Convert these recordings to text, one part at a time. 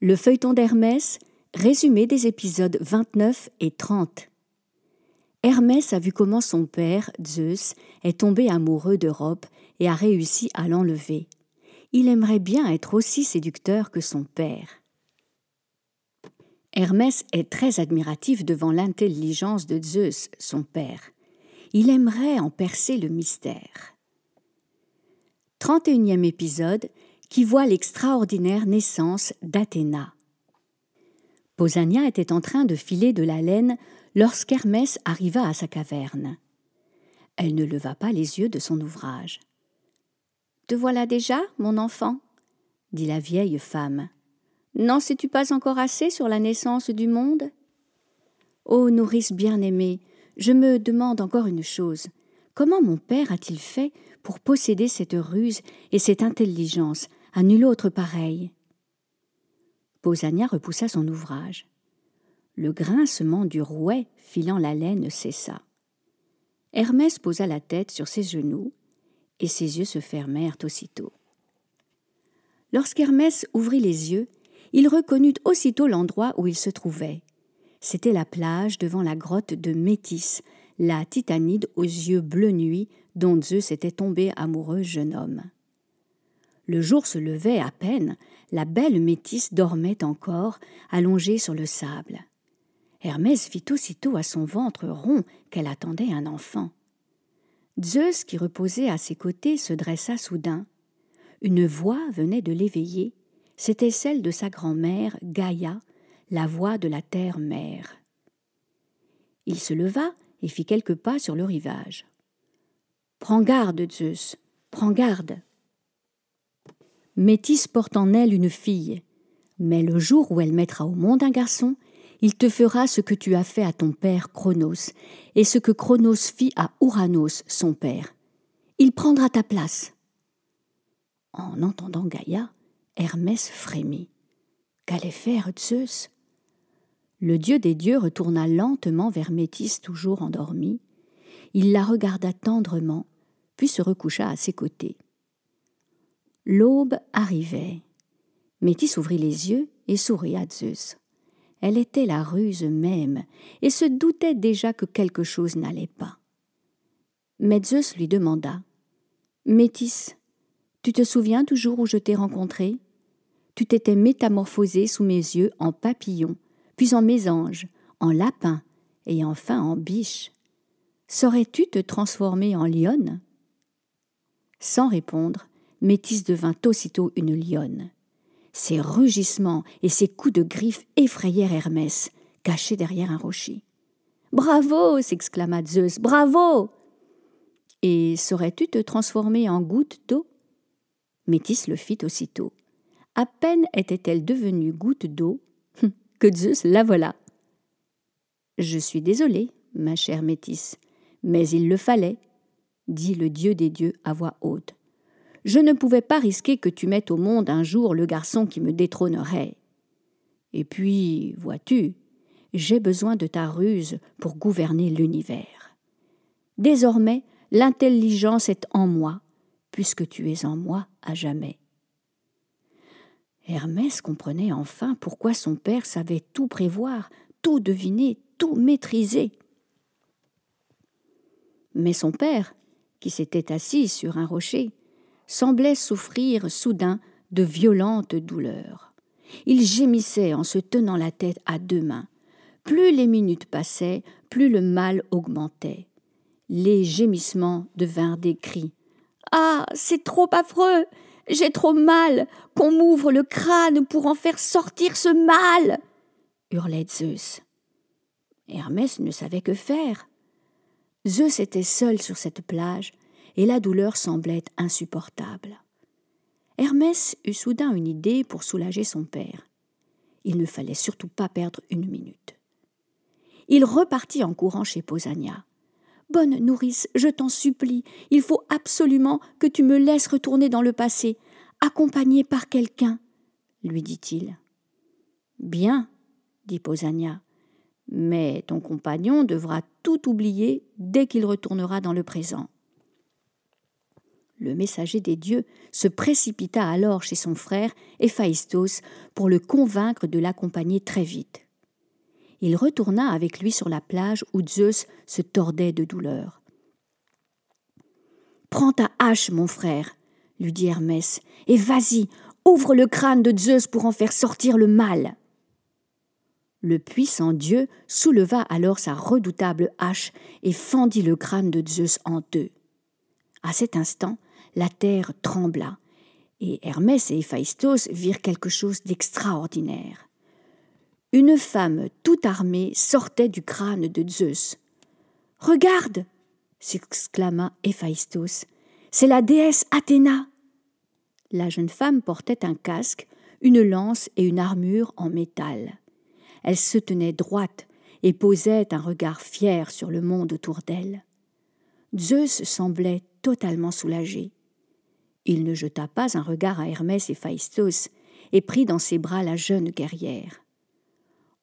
Le feuilleton d'Hermès, résumé des épisodes 29 et 30. Hermès a vu comment son père, Zeus, est tombé amoureux d'Europe et a réussi à l'enlever. Il aimerait bien être aussi séducteur que son père. Hermès est très admiratif devant l'intelligence de Zeus, son père. Il aimerait en percer le mystère. 31e épisode qui voit l'extraordinaire naissance d'Athéna. Pausania était en train de filer de la laine lorsqu'Hermès arriva à sa caverne. Elle ne leva pas les yeux de son ouvrage. Te voilà déjà, mon enfant? dit la vieille femme. N'en sais-tu pas encore assez sur la naissance du monde? Ô nourrice bien-aimée, je me demande encore une chose. Comment mon père a-t-il fait pour posséder cette ruse et cette intelligence? À nul autre pareil Pausania repoussa son ouvrage. Le grincement du rouet filant la laine cessa. Hermès posa la tête sur ses genoux, et ses yeux se fermèrent aussitôt. Lorsqu'Hermès ouvrit les yeux, il reconnut aussitôt l'endroit où il se trouvait. C'était la plage devant la grotte de Métis, la titanide aux yeux bleu nuit dont Zeus était tombé amoureux jeune homme. Le jour se levait à peine, la belle Métis dormait encore, allongée sur le sable. Hermès vit aussitôt à son ventre rond qu'elle attendait un enfant. Zeus, qui reposait à ses côtés, se dressa soudain. Une voix venait de l'éveiller. C'était celle de sa grand-mère, Gaïa, la voix de la terre-mère. Il se leva et fit quelques pas sur le rivage. Prends garde, Zeus, prends garde. Métis porte en elle une fille, mais le jour où elle mettra au monde un garçon, il te fera ce que tu as fait à ton père Chronos, et ce que Chronos fit à Ouranos, son père. Il prendra ta place. En entendant Gaïa, Hermès frémit. Qu'allait faire Zeus Le dieu des dieux retourna lentement vers Métis, toujours endormie. Il la regarda tendrement, puis se recoucha à ses côtés. L'aube arrivait. Métis ouvrit les yeux et sourit à Zeus. Elle était la ruse même, et se doutait déjà que quelque chose n'allait pas. Mais Zeus lui demanda Métis, tu te souviens toujours où je t'ai rencontré? Tu t'étais métamorphosé sous mes yeux en papillon, puis en mésange, en lapin, et enfin en biche. Saurais-tu te transformer en lionne? Sans répondre, Métis devint aussitôt une lionne. Ses rugissements et ses coups de griffes effrayèrent Hermès, caché derrière un rocher. Bravo s'exclama Zeus, bravo Et saurais-tu te transformer en goutte d'eau? Métis le fit aussitôt. À peine était-elle devenue goutte d'eau que Zeus la vola. Je suis désolé, ma chère Métis, mais il le fallait, dit le dieu des dieux à voix haute. Je ne pouvais pas risquer que tu mettes au monde un jour le garçon qui me détrônerait. Et puis, vois-tu, j'ai besoin de ta ruse pour gouverner l'univers. Désormais, l'intelligence est en moi, puisque tu es en moi à jamais. Hermès comprenait enfin pourquoi son père savait tout prévoir, tout deviner, tout maîtriser. Mais son père, qui s'était assis sur un rocher, semblait souffrir soudain de violentes douleurs. Il gémissait en se tenant la tête à deux mains. Plus les minutes passaient, plus le mal augmentait. Les gémissements devinrent des cris. Ah. C'est trop affreux. J'ai trop mal. Qu'on m'ouvre le crâne pour en faire sortir ce mal. hurlait Zeus. Hermès ne savait que faire. Zeus était seul sur cette plage, et la douleur semblait insupportable. Hermès eut soudain une idée pour soulager son père. Il ne fallait surtout pas perdre une minute. Il repartit en courant chez Pausania. Bonne nourrice, je t'en supplie, il faut absolument que tu me laisses retourner dans le passé, accompagné par quelqu'un, lui dit-il. Bien, dit Pausania, mais ton compagnon devra tout oublier dès qu'il retournera dans le présent. Le messager des dieux se précipita alors chez son frère Héphaïstos pour le convaincre de l'accompagner très vite. Il retourna avec lui sur la plage où Zeus se tordait de douleur. Prends ta hache, mon frère, lui dit Hermès, et vas-y, ouvre le crâne de Zeus pour en faire sortir le mal. Le puissant dieu souleva alors sa redoutable hache et fendit le crâne de Zeus en deux. À cet instant, la terre trembla, et Hermès et Héphaïstos virent quelque chose d'extraordinaire. Une femme tout armée sortait du crâne de Zeus. Regarde s'exclama Héphaïstos. C'est la déesse Athéna. La jeune femme portait un casque, une lance et une armure en métal. Elle se tenait droite et posait un regard fier sur le monde autour d'elle. Zeus semblait totalement soulagé. Il ne jeta pas un regard à Hermès et Phaistos et prit dans ses bras la jeune guerrière.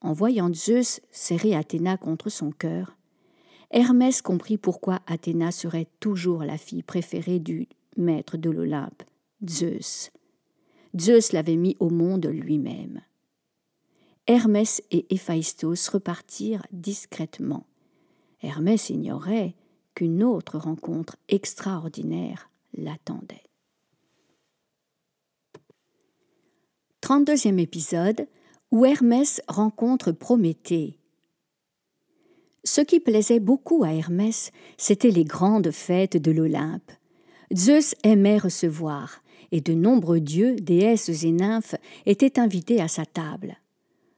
En voyant Zeus serrer Athéna contre son cœur, Hermès comprit pourquoi Athéna serait toujours la fille préférée du maître de l'Olympe, Zeus. Zeus l'avait mis au monde lui-même. Hermès et Héphaïstos repartirent discrètement. Hermès ignorait qu'une autre rencontre extraordinaire l'attendait. 32e épisode où Hermès rencontre Prométhée. Ce qui plaisait beaucoup à Hermès, c'étaient les grandes fêtes de l'Olympe. Zeus aimait recevoir, et de nombreux dieux, déesses et nymphes étaient invités à sa table.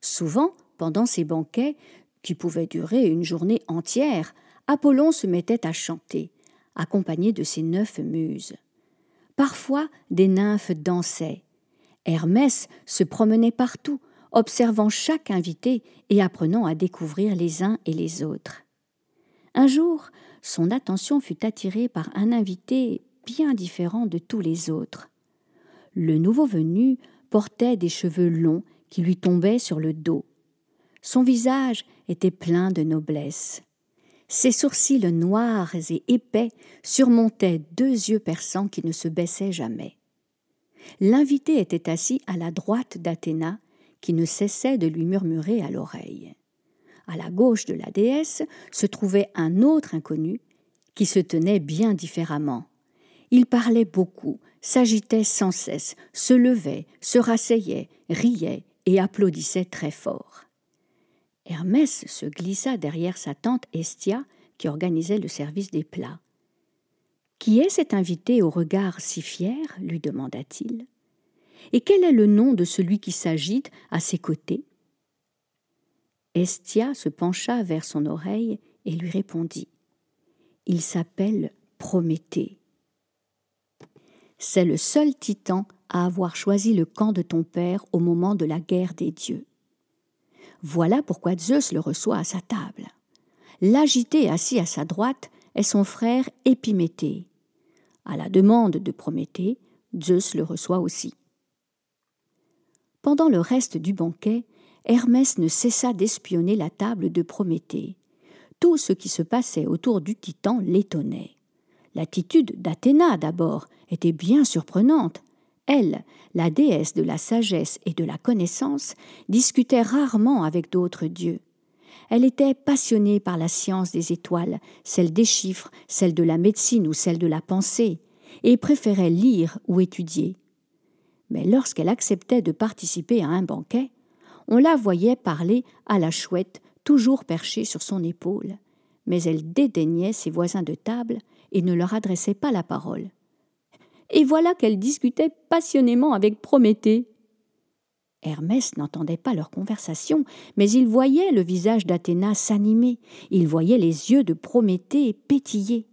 Souvent, pendant ces banquets, qui pouvaient durer une journée entière, Apollon se mettait à chanter, accompagné de ses neuf muses. Parfois, des nymphes dansaient. Hermès se promenait partout, observant chaque invité et apprenant à découvrir les uns et les autres. Un jour, son attention fut attirée par un invité bien différent de tous les autres. Le nouveau venu portait des cheveux longs qui lui tombaient sur le dos. Son visage était plein de noblesse. Ses sourcils noirs et épais surmontaient deux yeux perçants qui ne se baissaient jamais. L'invité était assis à la droite d'Athéna qui ne cessait de lui murmurer à l'oreille. À la gauche de la déesse se trouvait un autre inconnu qui se tenait bien différemment. Il parlait beaucoup, s'agitait sans cesse, se levait, se rasseyait, riait et applaudissait très fort. Hermès se glissa derrière sa tante Estia, qui organisait le service des plats. Qui est cet invité au regard si fier lui demanda-t-il. Et quel est le nom de celui qui s'agite à ses côtés Estia se pencha vers son oreille et lui répondit Il s'appelle Prométhée. C'est le seul titan à avoir choisi le camp de ton père au moment de la guerre des dieux. Voilà pourquoi Zeus le reçoit à sa table. L'agité assis à sa droite est son frère Épiméthée. À la demande de Prométhée, Zeus le reçoit aussi. Pendant le reste du banquet, Hermès ne cessa d'espionner la table de Prométhée. Tout ce qui se passait autour du titan l'étonnait. L'attitude d'Athéna, d'abord, était bien surprenante. Elle, la déesse de la sagesse et de la connaissance, discutait rarement avec d'autres dieux. Elle était passionnée par la science des étoiles, celle des chiffres, celle de la médecine ou celle de la pensée, et préférait lire ou étudier mais lorsqu'elle acceptait de participer à un banquet, on la voyait parler à la chouette toujours perchée sur son épaule, mais elle dédaignait ses voisins de table et ne leur adressait pas la parole. Et voilà qu'elle discutait passionnément avec Prométhée. Hermès n'entendait pas leur conversation, mais il voyait le visage d'Athéna s'animer, il voyait les yeux de Prométhée pétiller.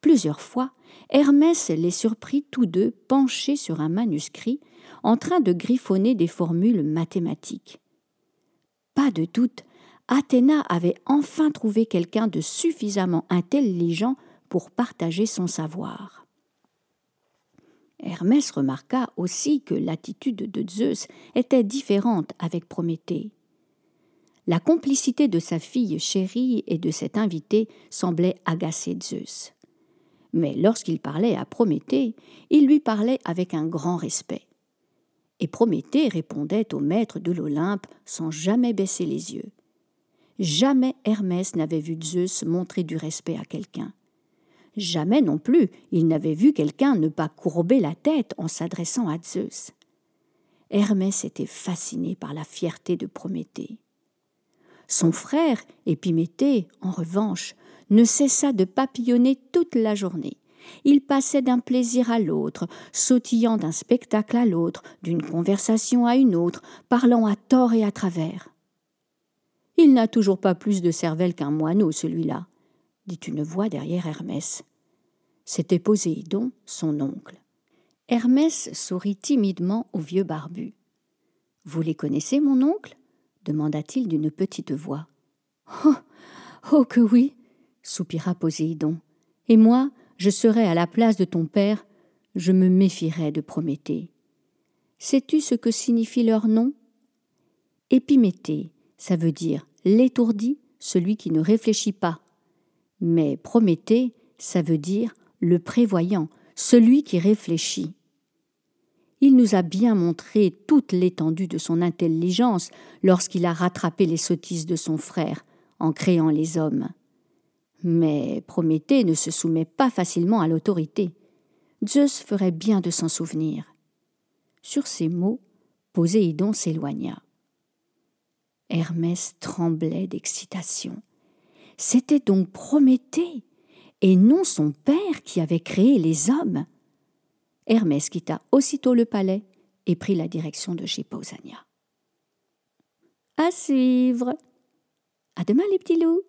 Plusieurs fois, Hermès les surprit tous deux penchés sur un manuscrit, en train de griffonner des formules mathématiques. Pas de doute, Athéna avait enfin trouvé quelqu'un de suffisamment intelligent pour partager son savoir. Hermès remarqua aussi que l'attitude de Zeus était différente avec Prométhée. La complicité de sa fille chérie et de cet invité semblait agacer Zeus mais lorsqu'il parlait à Prométhée, il lui parlait avec un grand respect. Et Prométhée répondait au maître de l'Olympe sans jamais baisser les yeux. Jamais Hermès n'avait vu Zeus montrer du respect à quelqu'un. Jamais non plus il n'avait vu quelqu'un ne pas courber la tête en s'adressant à Zeus. Hermès était fasciné par la fierté de Prométhée. Son frère, Épiméthée, en revanche, ne cessa de papillonner toute la journée. Il passait d'un plaisir à l'autre, sautillant d'un spectacle à l'autre, d'une conversation à une autre, parlant à tort et à travers. Il n'a toujours pas plus de cervelle qu'un moineau, celui-là, dit une voix derrière Hermès. C'était Poséidon, son oncle. Hermès sourit timidement au vieux barbu. Vous les connaissez, mon oncle? demanda-t-il d'une petite voix. Oh, oh que oui soupira Poséidon. Et moi, je serais à la place de ton père, je me méfierais de Prométhée. Sais-tu ce que signifie leur nom? Épiméthée, ça veut dire l'étourdi, celui qui ne réfléchit pas. Mais Prométhée, ça veut dire le prévoyant, celui qui réfléchit. Il nous a bien montré toute l'étendue de son intelligence lorsqu'il a rattrapé les sottises de son frère en créant les hommes. Mais Prométhée ne se soumet pas facilement à l'autorité. Zeus ferait bien de s'en souvenir. Sur ces mots, Poséidon s'éloigna. Hermès tremblait d'excitation. C'était donc Prométhée, et non son père qui avait créé les hommes. Hermès quitta aussitôt le palais et prit la direction de chez Pausania. À suivre. À demain les petits loups.